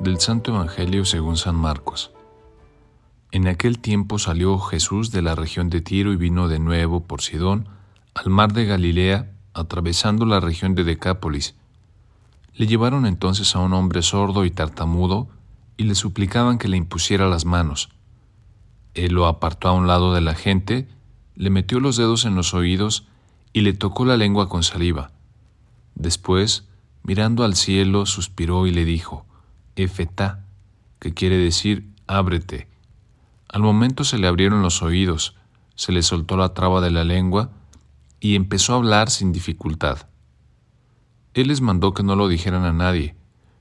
Del Santo Evangelio según San Marcos. En aquel tiempo salió Jesús de la región de Tiro y vino de nuevo por Sidón al mar de Galilea, atravesando la región de Decápolis. Le llevaron entonces a un hombre sordo y tartamudo y le suplicaban que le impusiera las manos. Él lo apartó a un lado de la gente, le metió los dedos en los oídos y le tocó la lengua con saliva. Después, mirando al cielo, suspiró y le dijo, Efetá, que quiere decir ábrete. Al momento se le abrieron los oídos, se le soltó la traba de la lengua y empezó a hablar sin dificultad. Él les mandó que no lo dijeran a nadie,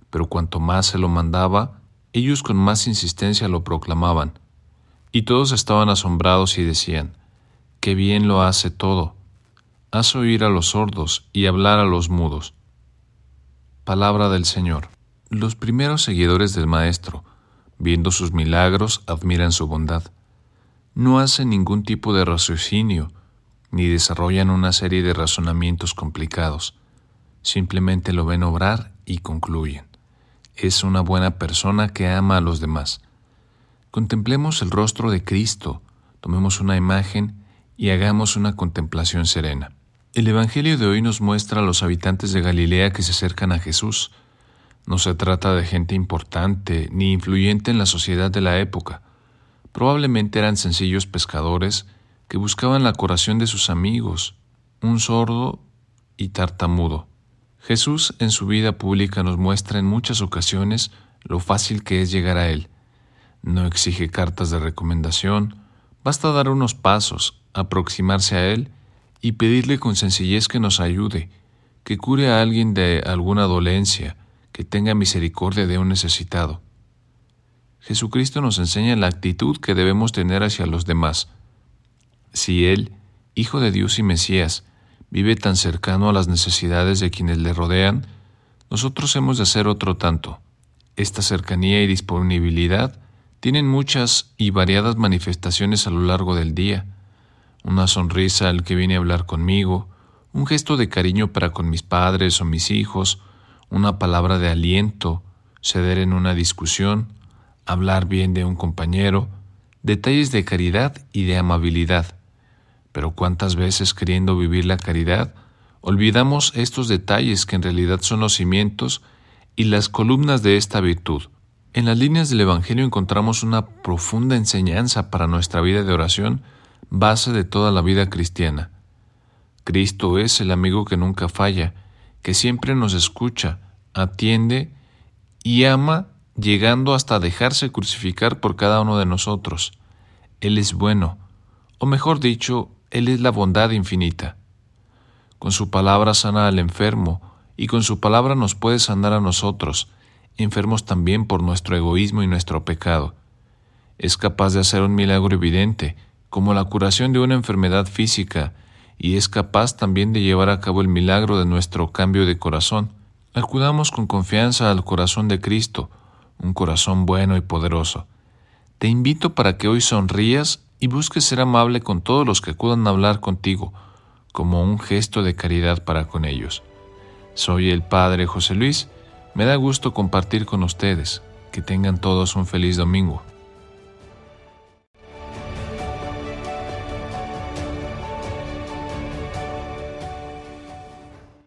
pero cuanto más se lo mandaba, ellos con más insistencia lo proclamaban. Y todos estaban asombrados y decían, Qué bien lo hace todo. Hace oír a los sordos y hablar a los mudos. Palabra del Señor. Los primeros seguidores del Maestro, viendo sus milagros, admiran su bondad. No hacen ningún tipo de raciocinio, ni desarrollan una serie de razonamientos complicados. Simplemente lo ven obrar y concluyen. Es una buena persona que ama a los demás. Contemplemos el rostro de Cristo, tomemos una imagen y hagamos una contemplación serena. El Evangelio de hoy nos muestra a los habitantes de Galilea que se acercan a Jesús, no se trata de gente importante ni influyente en la sociedad de la época. Probablemente eran sencillos pescadores que buscaban la curación de sus amigos, un sordo y tartamudo. Jesús en su vida pública nos muestra en muchas ocasiones lo fácil que es llegar a Él. No exige cartas de recomendación, basta dar unos pasos, aproximarse a Él y pedirle con sencillez que nos ayude, que cure a alguien de alguna dolencia, que tenga misericordia de un necesitado. Jesucristo nos enseña la actitud que debemos tener hacia los demás. Si Él, Hijo de Dios y Mesías, vive tan cercano a las necesidades de quienes le rodean, nosotros hemos de hacer otro tanto. Esta cercanía y disponibilidad tienen muchas y variadas manifestaciones a lo largo del día. Una sonrisa al que viene a hablar conmigo, un gesto de cariño para con mis padres o mis hijos, una palabra de aliento, ceder en una discusión, hablar bien de un compañero, detalles de caridad y de amabilidad. Pero cuántas veces queriendo vivir la caridad, olvidamos estos detalles que en realidad son los cimientos y las columnas de esta virtud. En las líneas del Evangelio encontramos una profunda enseñanza para nuestra vida de oración, base de toda la vida cristiana. Cristo es el amigo que nunca falla, que siempre nos escucha, atiende y ama llegando hasta dejarse crucificar por cada uno de nosotros. Él es bueno, o mejor dicho, Él es la bondad infinita. Con su palabra sana al enfermo, y con su palabra nos puede sanar a nosotros, enfermos también por nuestro egoísmo y nuestro pecado. Es capaz de hacer un milagro evidente, como la curación de una enfermedad física, y es capaz también de llevar a cabo el milagro de nuestro cambio de corazón. Acudamos con confianza al corazón de Cristo, un corazón bueno y poderoso. Te invito para que hoy sonrías y busques ser amable con todos los que acudan a hablar contigo, como un gesto de caridad para con ellos. Soy el Padre José Luis, me da gusto compartir con ustedes. Que tengan todos un feliz domingo.